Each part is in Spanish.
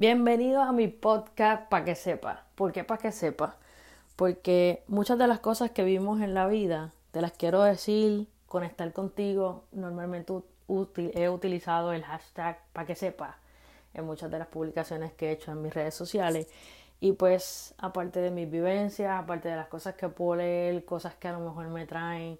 Bienvenidos a mi podcast para que sepa. ¿Por qué para que sepa? Porque muchas de las cosas que vimos en la vida, te las quiero decir, conectar contigo. Normalmente he utilizado el hashtag para que sepa en muchas de las publicaciones que he hecho en mis redes sociales. Y pues, aparte de mis vivencias, aparte de las cosas que puedo leer, cosas que a lo mejor me traen,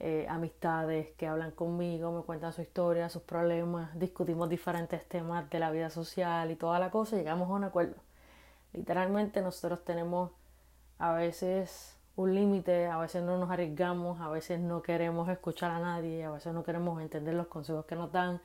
eh, amistades que hablan conmigo, me cuentan su historia, sus problemas, discutimos diferentes temas de la vida social y toda la cosa llegamos a un acuerdo. Literalmente nosotros tenemos a veces un límite, a veces no nos arriesgamos, a veces no queremos escuchar a nadie, a veces no queremos entender los consejos que nos dan,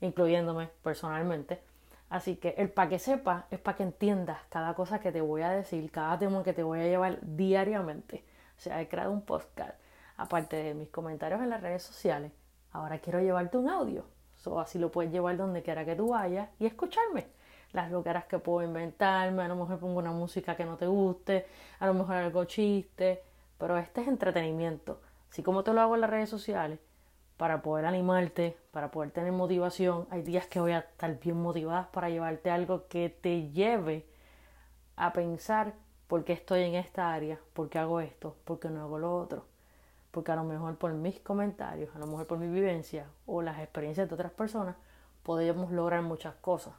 incluyéndome personalmente. Así que el para que sepa es para que entiendas cada cosa que te voy a decir, cada tema que te voy a llevar diariamente. O sea, he creado un podcast aparte de mis comentarios en las redes sociales, ahora quiero llevarte un audio. So, así lo puedes llevar donde quiera que tú vayas y escucharme. Las loqueras que puedo inventarme, a lo mejor pongo una música que no te guste, a lo mejor algo chiste, pero este es entretenimiento. Así como te lo hago en las redes sociales, para poder animarte, para poder tener motivación. Hay días que voy a estar bien motivadas para llevarte algo que te lleve a pensar por qué estoy en esta área, por qué hago esto, por qué no hago lo otro porque a lo mejor por mis comentarios, a lo mejor por mi vivencia o las experiencias de otras personas, podemos lograr muchas cosas.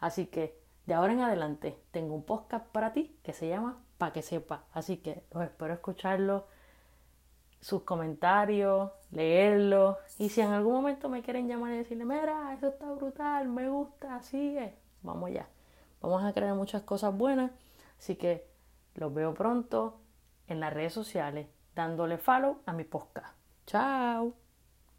Así que de ahora en adelante tengo un podcast para ti que se llama Pa' que sepa. Así que los espero escucharlo, sus comentarios, leerlo. Y si en algún momento me quieren llamar y decirle, mira, eso está brutal, me gusta, sigue, vamos allá. Vamos a crear muchas cosas buenas. Así que los veo pronto en las redes sociales dándole follow a mi podcast. Chao.